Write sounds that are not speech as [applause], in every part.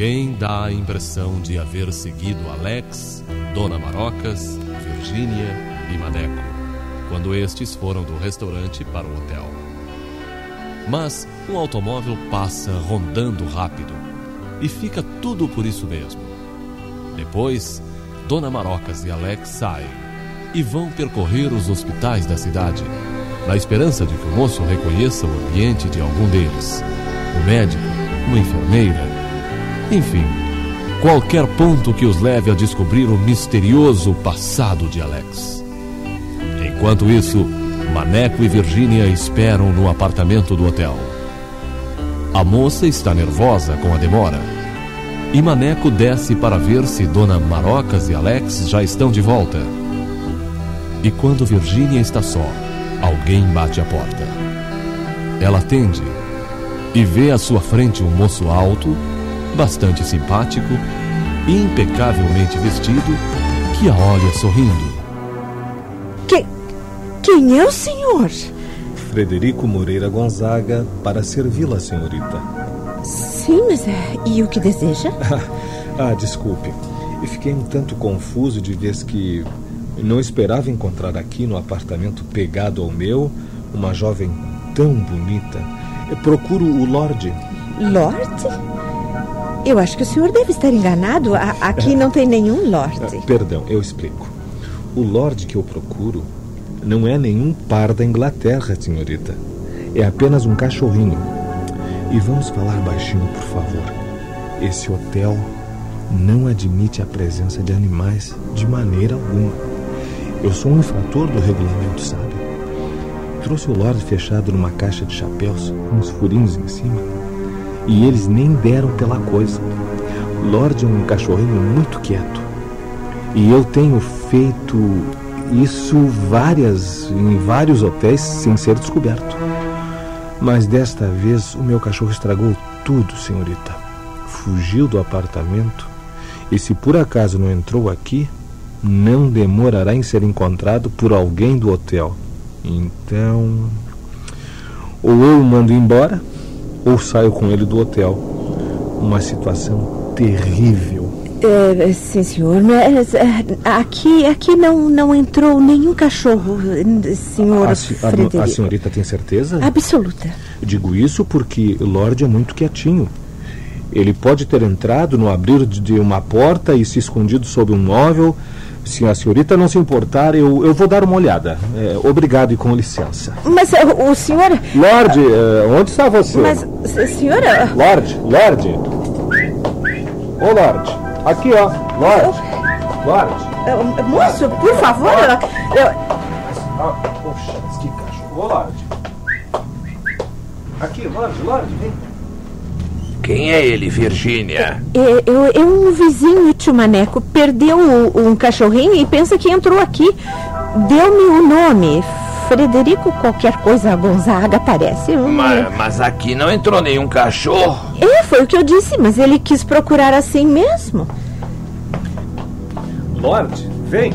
Alguém dá a impressão de haver seguido Alex, Dona Marocas, Virgínia e Maneco, quando estes foram do restaurante para o hotel. Mas um automóvel passa rondando rápido e fica tudo por isso mesmo. Depois, Dona Marocas e Alex saem e vão percorrer os hospitais da cidade, na esperança de que o moço reconheça o ambiente de algum deles. O médico, uma enfermeira, enfim, qualquer ponto que os leve a descobrir o misterioso passado de Alex. Enquanto isso, Maneco e Virgínia esperam no apartamento do hotel. A moça está nervosa com a demora. E Maneco desce para ver se Dona Marocas e Alex já estão de volta. E quando Virgínia está só, alguém bate a porta. Ela atende e vê à sua frente um moço alto, bastante simpático e impecavelmente vestido, que a olha sorrindo. Que, quem é o senhor? Frederico Moreira Gonzaga, para servi-la, senhorita. Sim, mas é, e o que deseja? [laughs] ah, desculpe. Eu fiquei um tanto confuso de vez que não esperava encontrar aqui no apartamento pegado ao meu uma jovem tão bonita. Eu procuro o Lorde. Lorde? Eu acho que o senhor deve estar enganado. A- aqui não tem nenhum Lorde. Ah, Perdão, eu explico. O Lorde que eu procuro não é nenhum par da Inglaterra, senhorita. É apenas um cachorrinho. E vamos falar baixinho, por favor. Esse hotel não admite a presença de animais de maneira alguma. Eu sou um infrator do regulamento, sabe? Trouxe o Lorde fechado numa caixa de chapéus, uns furinhos em cima. E eles nem deram pela coisa. Lorde é um cachorrinho muito quieto. E eu tenho feito isso várias em vários hotéis sem ser descoberto. Mas desta vez o meu cachorro estragou tudo, senhorita. Fugiu do apartamento e se por acaso não entrou aqui, não demorará em ser encontrado por alguém do hotel. Então, ou eu o mando embora, ou saio com ele do hotel. Uma situação terrível. É, sim, senhor, mas é, aqui, aqui não, não entrou nenhum cachorro, senhor A, a- a senhorita tem certeza? Absoluta. Digo isso porque Lorde é muito quietinho. Ele pode ter entrado no abrir de uma porta e se escondido sob um móvel. Se a senhorita não se importar, eu, eu vou dar uma olhada. É, obrigado e com licença. Mas é, o, o senhor. Lorde, é, onde está você? Mas, senhora. Lorde, Lorde. Ô, Lorde. Aqui, ó. Lorde. Lorde. é, Moço, por favor. eu- Ah, poxa, que cachorro. Ô, Lorde. Aqui, Lorde, Lorde, vem. Quem é ele, Virgínia? É, eu, é um vizinho, tio Maneco, perdeu um cachorrinho e pensa que entrou aqui. Deu-me o nome. Frederico qualquer coisa Gonzaga parece. Eu- Ma- Mas, aqui não entrou nenhum cachorro. É, foi o que eu disse, mas ele quis procurar assim mesmo. Lorde, vem.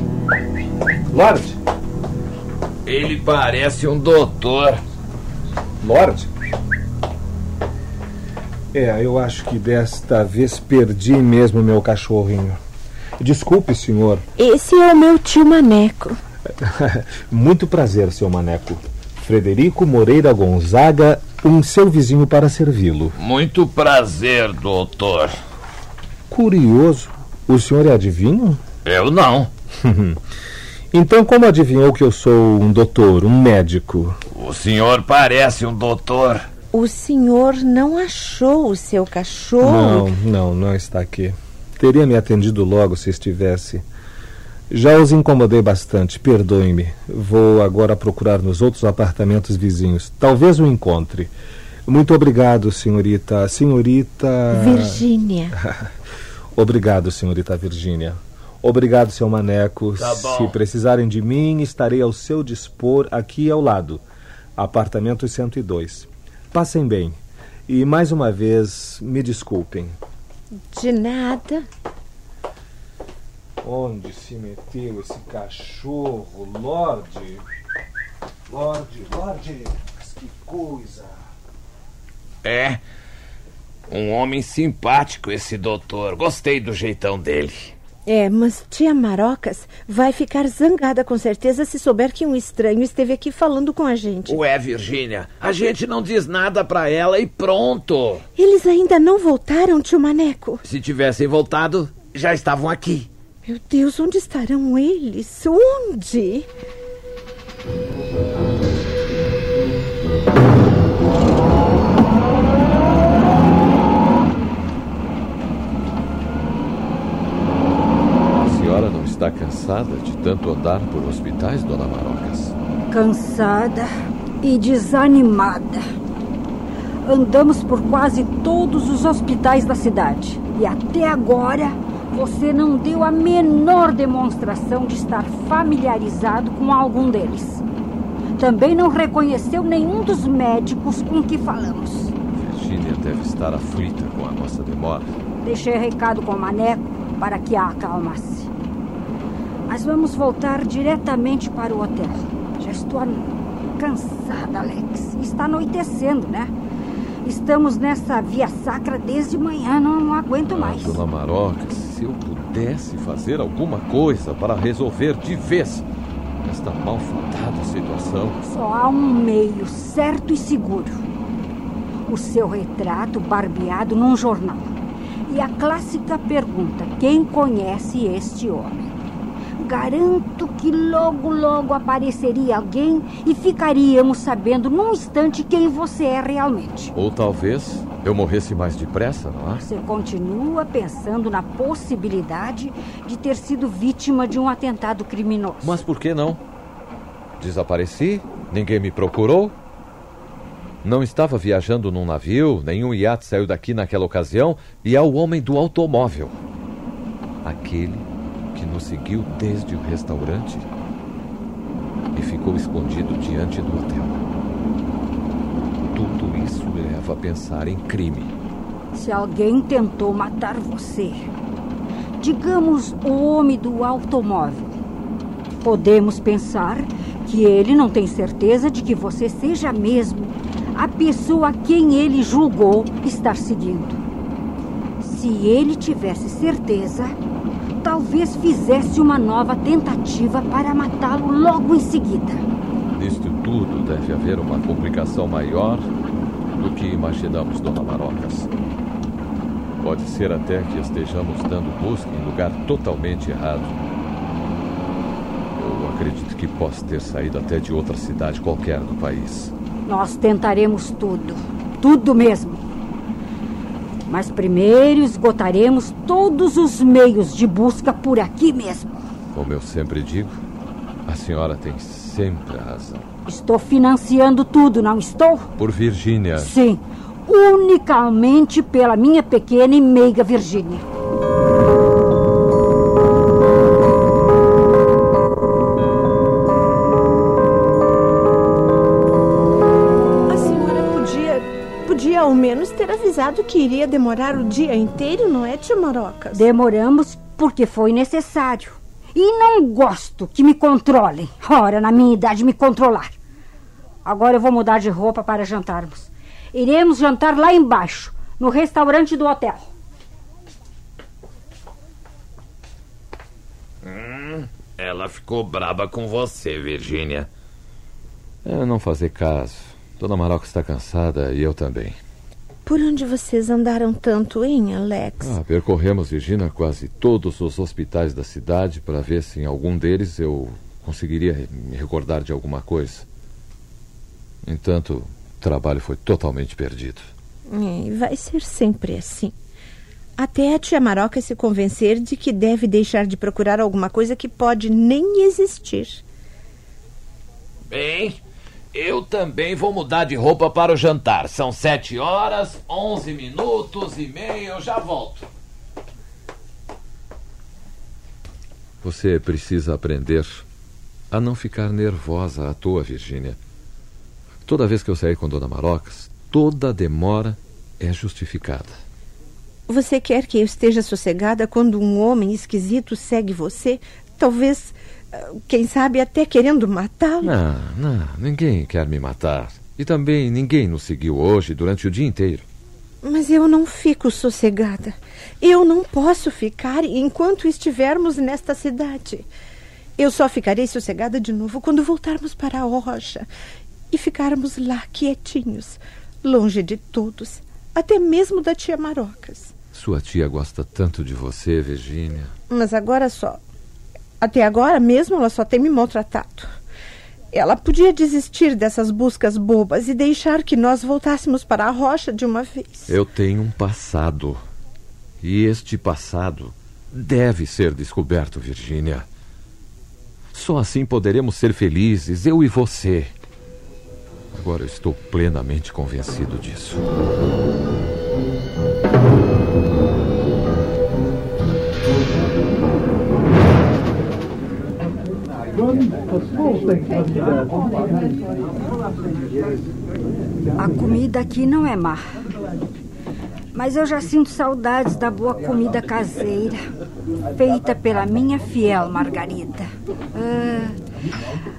Lorde. Ele parece um doutor. Lorde? É, eu acho que desta vez perdi mesmo meu cachorrinho. Desculpe, senhor. Esse é o meu tio Maneco. [laughs] Muito prazer, seu maneco. Frederico Moreira Gonzaga, um seu vizinho para servi-lo. Muito prazer, doutor. Curioso. O senhor é adivinho? Eu não. [laughs] Então, como adivinhou que eu sou um doutor, um médico? O senhor parece um doutor. O senhor não achou o seu cachorro? Não, não, não está aqui. Teria me atendido logo se estivesse. Já os incomodei bastante, perdoem-me. Vou agora procurar nos outros apartamentos vizinhos. Talvez o encontre. Muito obrigado, senhorita. Senhorita. Virgínia. [laughs] obrigado, senhorita Virgínia. Obrigado, seu Maneco. Tá. Se precisarem de mim, estarei ao seu dispor aqui ao lado. Apartamento 102. Passem bem. E mais uma vez, me desculpem. De nada. Onde se meteu esse cachorro, Lorde? Lorde, Lorde, mas que coisa. É. Um homem simpático esse doutor. Gostei do jeitão dele. É, mas tia Marocas vai ficar zangada com certeza se souber que um estranho esteve aqui falando com a gente. Ué, Virgínia, a gente não diz nada pra ela e pronto. Eles ainda não voltaram, tio Maneco? Se tivessem voltado, já estavam aqui. Meu Deus, onde estarão eles? Onde? Está cansada de tanto andar por hospitais, dona Marocas? Cansada e desanimada. Andamos por quase todos os hospitais da cidade e até agora você não deu a menor demonstração de estar familiarizado com algum deles. Também não reconheceu nenhum dos médicos com que falamos. Virgínia deve estar aflita com a nossa demora. Deixei recado com o Maneco para que a acalmasse. Mas vamos voltar diretamente para o hotel. Já estou an- cansada, Alex. Está anoitecendo, né? Estamos nessa via sacra desde manhã, não, não aguento mais. Dona Marocas, se eu pudesse fazer alguma coisa para resolver de vez esta malfadada situação. Só há um meio certo e seguro. O seu retrato barbeado num jornal. E a clássica pergunta: quem conhece este homem? Garanto que logo, logo apareceria alguém e ficaríamos sabendo num instante quem você é realmente. Ou talvez eu morresse mais depressa, não é? Você continua pensando na possibilidade de ter sido vítima de um atentado criminoso. Mas por que não? Desapareci, ninguém me procurou. Não estava viajando num navio, nenhum iate saiu daqui naquela ocasião, e é o homem do automóvel. Aquele que nos seguiu desde o restaurante e ficou escondido diante do hotel. Tudo isso leva a pensar em crime. Se alguém tentou matar você, digamos o homem do automóvel, podemos pensar que ele não tem certeza de que você seja mesmo a pessoa a quem ele julgou estar seguindo. Se ele tivesse certeza, talvez fizesse uma nova tentativa para matá-lo logo em seguida. Nisto tudo deve haver uma complicação maior do que imaginamos, Dona Marocas. Pode ser até que estejamos dando busca em lugar totalmente errado. Eu acredito que posso ter saído até de outra cidade qualquer do país. Nós tentaremos tudo, tudo mesmo. Mas primeiro esgotaremos todos os meios de busca por aqui mesmo. Como eu sempre digo, a senhora tem sempre a razão. Estou financiando tudo, não estou? Por Virgínia. Sim, unicamente pela minha pequena e meiga Virgínia. Avisado que iria demorar o dia inteiro, não é, tia Marocas? Demoramos porque foi necessário. E não gosto que me controlem. Ora, na minha idade, me controlar. Agora eu vou mudar de roupa para jantarmos. Iremos jantar lá embaixo, no restaurante do hotel. Ela ficou braba com você, Virgínia. É não fazer caso. Dona Maroca está cansada e eu também. Por onde vocês andaram tanto, hein, Alex? Ah, percorremos, Virginia, quase todos os hospitais da cidade para ver se em algum deles eu conseguiria me recordar de alguma coisa. Entanto, o trabalho foi totalmente perdido. É, vai ser sempre assim. Até a tia Maroca se convencer de que deve deixar de procurar alguma coisa que pode nem existir. Bem, eu também vou mudar de roupa para o jantar. São sete horas, onze minutos e meio. Eu já volto. Você precisa aprender a não ficar nervosa à toa, Virgínia. Toda vez que eu sair com Dona Marocas, toda demora é justificada. Você quer que eu esteja sossegada quando um homem esquisito segue você? Talvez, quem sabe, até querendo matá-lo? Não, não, ninguém quer me matar. E também ninguém nos seguiu hoje durante o dia inteiro. Mas eu não fico sossegada. Eu não posso ficar enquanto estivermos nesta cidade. Eu só ficarei sossegada de novo quando voltarmos para a rocha e ficarmos lá quietinhos, longe de todos, até mesmo da tia Marocas. Sua tia gosta tanto de você, Virgínia. Mas agora só. Até agora mesmo ela só tem me maltratado. Ela podia desistir dessas buscas bobas e deixar que nós voltássemos para a rocha de uma vez. Eu tenho um passado. E este passado deve ser descoberto, Virgínia. Só assim poderemos ser felizes, eu e você. Agora eu estou plenamente convencido disso. A comida aqui não é má. Mas eu já sinto saudades da boa comida caseira, feita pela minha fiel Margarida. Ah,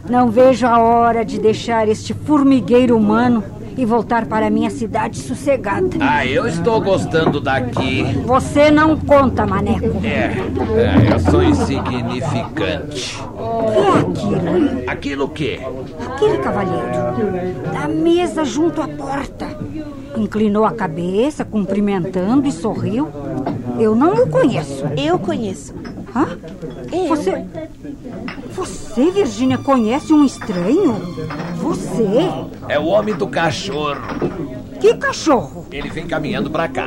não vejo a hora de deixar este formigueiro humano e voltar para minha cidade sossegada. Ah, eu estou gostando daqui. Você não conta, Maneco. É, é eu sou insignificante. O que é aquilo, hein? Aquilo o quê? Aquele cavalheiro. Da mesa junto à porta. Inclinou a cabeça, cumprimentando e sorriu. Eu não o conheço. Eu conheço. Hã? Eu. Você. Você, Virgínia, conhece um estranho? Você? É o homem do cachorro. Que cachorro? Ele vem caminhando pra cá.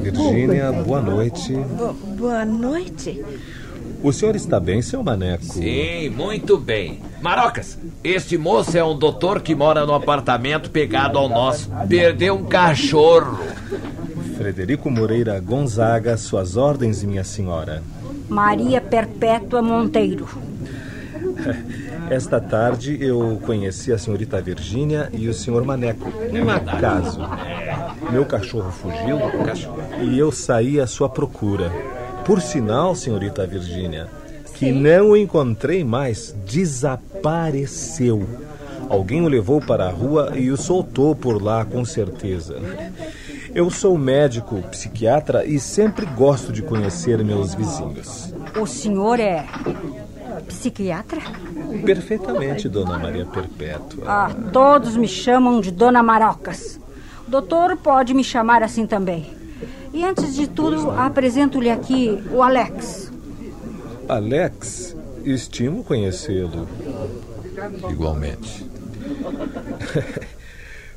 Senhorita Virgínia, boa noite. Bo- boa noite. O senhor está bem, seu maneco? Sim, muito bem. Marocas, este moço é um doutor que mora no apartamento pegado ao nosso. Perdeu um cachorro. Frederico Moreira Gonzaga, suas ordens, minha senhora. Maria Perpétua Monteiro. [laughs] Esta tarde eu conheci a senhorita Virgínia e o senhor Maneco. Um acaso. Meu cachorro fugiu e eu saí à sua procura. Por sinal, senhorita Virgínia, que não o encontrei mais. Desapareceu. Alguém o levou para a rua e o soltou por lá, com certeza. Eu sou médico, psiquiatra e sempre gosto de conhecer meus vizinhos. O senhor é psiquiatra? Perfeitamente, dona Maria Perpétua. Ah, todos me chamam de Dona Marocas. O doutor pode me chamar assim também. E antes de tudo, apresento-lhe aqui o Alex. Alex, estimo conhecê-lo. Igualmente. [laughs]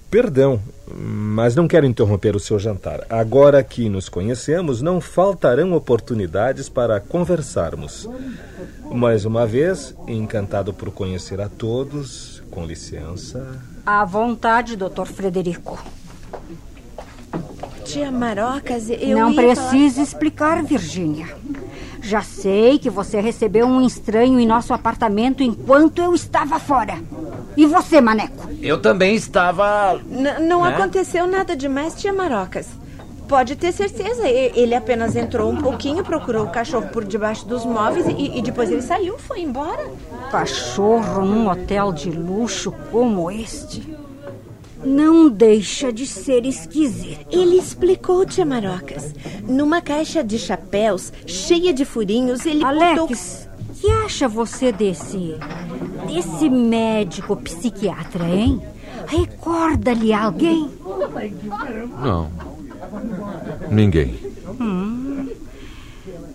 Perdão, mas não quero interromper o seu jantar. Agora que nos conhecemos, não faltarão oportunidades para conversarmos. Mais uma vez, encantado por conhecer a todos. Com licença. À vontade, doutor Frederico. Tia Marocas, eu Não ia precisa explicar, Virgínia. Já sei que você recebeu um estranho em nosso apartamento enquanto eu estava fora. E você, Maneco? Eu também estava. N- não Né? aconteceu nada demais, tia Marocas. Pode ter certeza. Ele apenas entrou um pouquinho, procurou o cachorro por debaixo dos móveis e, e depois ele saiu, foi embora. Cachorro num hotel de luxo como este. Não deixa de ser esquisito. Ele explicou, tia Marocas. Numa caixa de chapéus, cheia de furinhos, ele botou... Alex, que acha você desse. desse médico psiquiatra, hein? Recorda-lhe alguém? Não. Ninguém.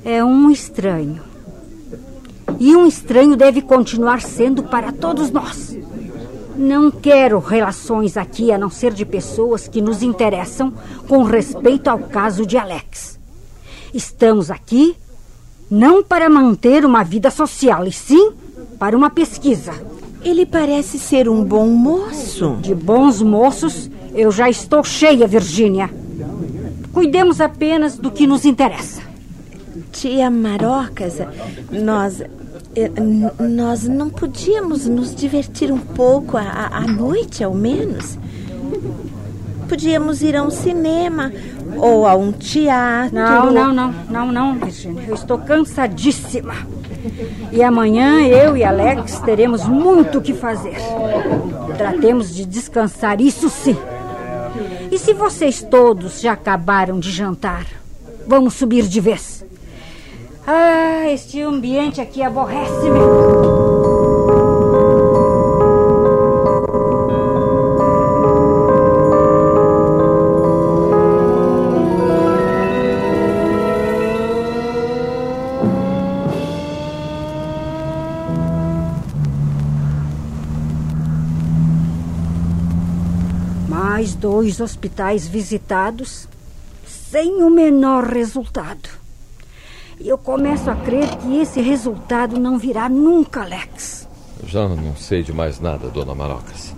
É um estranho. E um estranho deve continuar sendo para todos nós. Não quero relações aqui a não ser de pessoas que nos interessam com respeito ao caso de Alex. Estamos aqui não para manter uma vida social, e sim para uma pesquisa. Ele parece ser um bom moço. De bons moços, eu já estou cheia, Virgínia. Cuidemos apenas do que nos interessa. Tia Marocas, nós... n- Nós não podíamos nos divertir um pouco à, noite, ao menos? Podíamos ir a um cinema ou a um teatro. Não, não, não, não, não, Virgínia. Eu estou cansadíssima. E amanhã eu e Alex teremos muito o que fazer. Tratemos de descansar, isso sim. E se vocês todos já acabaram de jantar? Vamos subir de vez. Ah, este ambiente aqui aborrece-me. Mais dois hospitais visitados sem o menor resultado. Eu começo a crer que esse resultado não virá nunca, Alex. Eu já não sei de mais nada, dona Marocas.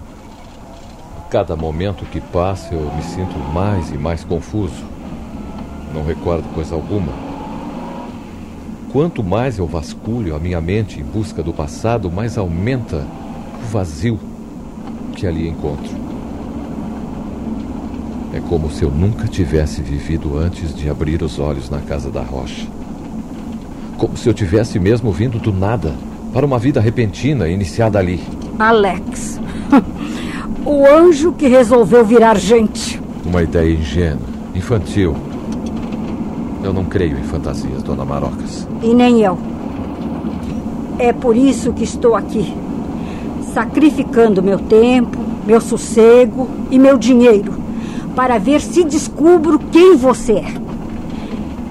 A cada momento que passa, eu me sinto mais e mais confuso. Não recordo coisa alguma. Quanto mais eu vasculho a minha mente em busca do passado, mais aumenta o vazio que ali encontro. É como se eu nunca tivesse vivido antes de abrir os olhos na casa da rocha. Como se eu tivesse mesmo vindo do nada para uma vida repentina iniciada ali. Alex. [laughs] o anjo que resolveu virar gente. Uma ideia ingênua, infantil. Eu não creio em fantasias, dona Marocas. E nem eu. É por isso que estou aqui. Sacrificando meu tempo, meu sossego e meu dinheiro para ver se descubro quem você é.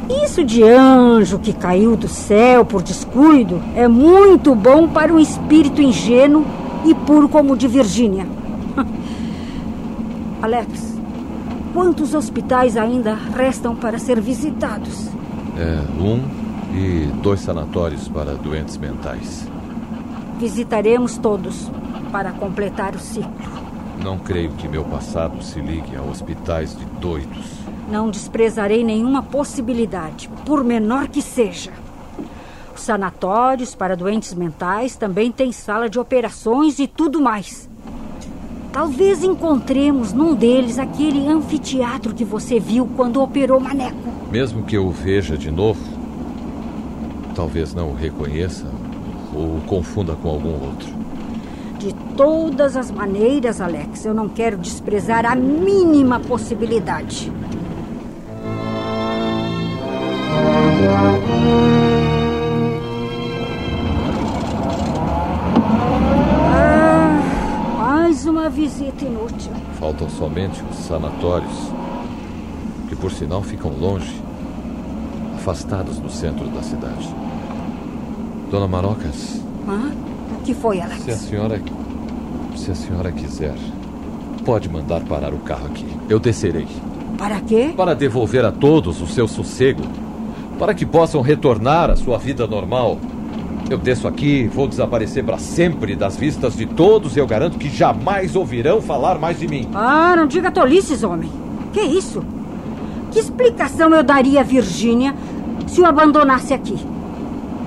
Isso de anjo que caiu do céu por descuido é muito bom para um espírito ingênuo e puro como o de Virgínia. [laughs] Alex, quantos hospitais ainda restam para ser visitados? É, um e dois sanatórios para doentes mentais. Visitaremos todos para completar o ciclo. Não creio que meu passado se ligue a hospitais de doidos. Não desprezarei nenhuma possibilidade, por menor que seja. Os sanatórios para doentes mentais também têm sala de operações e tudo mais. Talvez encontremos num deles aquele anfiteatro que você viu quando operou Maneco. Mesmo que eu o veja de novo, talvez não o reconheça ou o confunda com algum outro. De todas as maneiras, Alex, eu não quero desprezar a mínima possibilidade. Ah, mais uma visita inútil. Faltam somente os sanatórios, que por sinal ficam longe, afastados do centro da cidade. Dona Marocas. Hã? O que foi, Alex? Se a senhora. Se a senhora quiser, pode mandar parar o carro aqui. Eu descerei. Para quê? Para devolver a todos o seu sossego. Para que possam retornar à sua vida normal. Eu desço aqui, vou desaparecer para sempre das vistas de todos e eu garanto que jamais ouvirão falar mais de mim. Ah, não diga tolices, homem. Que isso? Que explicação eu daria a Virgínia se o abandonasse aqui?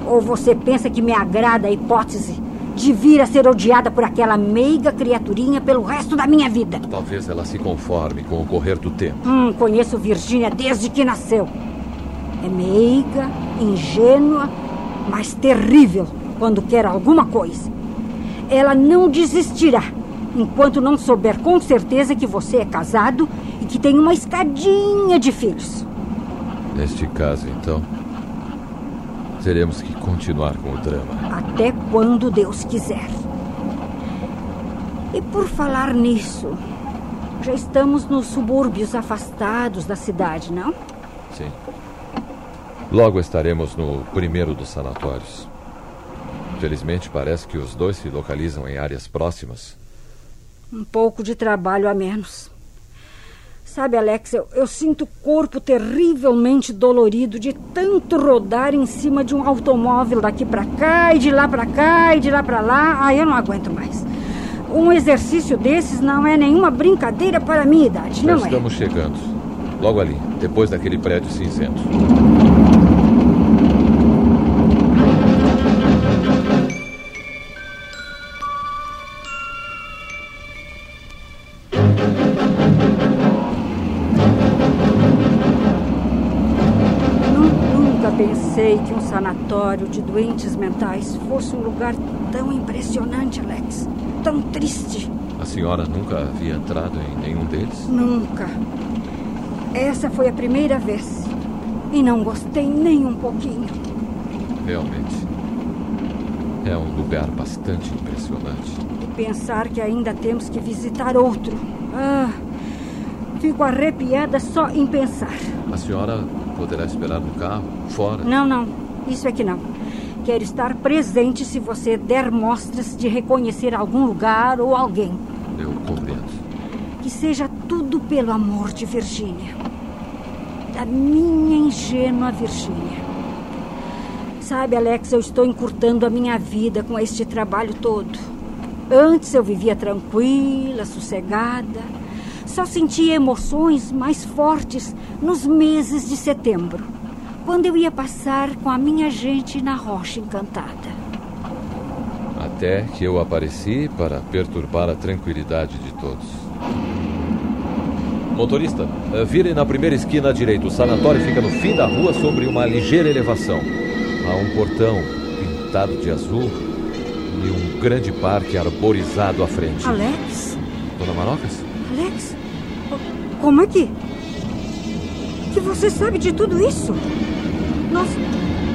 Ou você pensa que me agrada a hipótese de vir a ser odiada por aquela meiga criaturinha pelo resto da minha vida? Talvez ela se conforme com o correr do tempo. Hum, conheço Virgínia desde que nasceu. É meiga, ingênua, mas terrível quando quer alguma coisa. Ela não desistirá enquanto não souber com certeza que você é casado e que tem uma escadinha de filhos. Neste caso, então, teremos que continuar com o drama. Até quando Deus quiser. E por falar nisso, já estamos nos subúrbios afastados da cidade, não? Sim. Logo estaremos no primeiro dos sanatórios. Felizmente, parece que os dois se localizam em áreas próximas. Um pouco de trabalho a menos. Sabe, Alex, eu, eu sinto o corpo terrivelmente dolorido de tanto rodar em cima de um automóvel daqui para cá e de lá para cá e de lá para lá. Ah, eu não aguento mais. Um exercício desses não é nenhuma brincadeira para a minha idade, Já não é? estamos chegando. Logo ali, depois daquele prédio cinzento. De doentes mentais fosse um lugar tão impressionante, Alex. Tão triste. A senhora nunca havia entrado em nenhum deles? Nunca. Essa foi a primeira vez. E não gostei nem um pouquinho. Realmente. É um lugar bastante impressionante. E pensar que ainda temos que visitar outro. Ah, fico arrepiada só em pensar. A senhora poderá esperar no carro, fora? Não, não. Isso é que não. Quero estar presente se você der mostras de reconhecer algum lugar ou alguém. Eu compreendo. Que seja tudo pelo amor de Virgínia. Da minha ingênua Virgínia. Sabe, Alex, eu estou encurtando a minha vida com este trabalho todo. Antes eu vivia tranquila, sossegada. Só sentia emoções mais fortes nos meses de setembro, quando eu ia passar com a minha gente na Rocha Encantada. Até que eu apareci para perturbar a tranquilidade de todos. Motorista, eh, vire na primeira esquina à direita. O sanatório fica no fim da rua sobre uma ligeira elevação. Há um portão pintado de azul e um grande parque arborizado à frente. Alex? Dona Marocas? Alex? Como é que. que você sabe de tudo isso? Nós.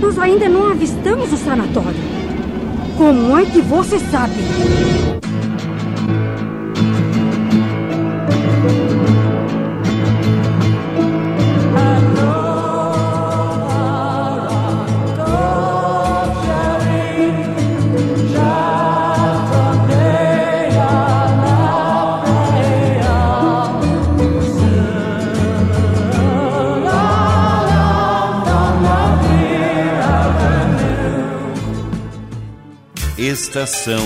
nós ainda não avistamos o sanatório. Como é que você sabe? Estação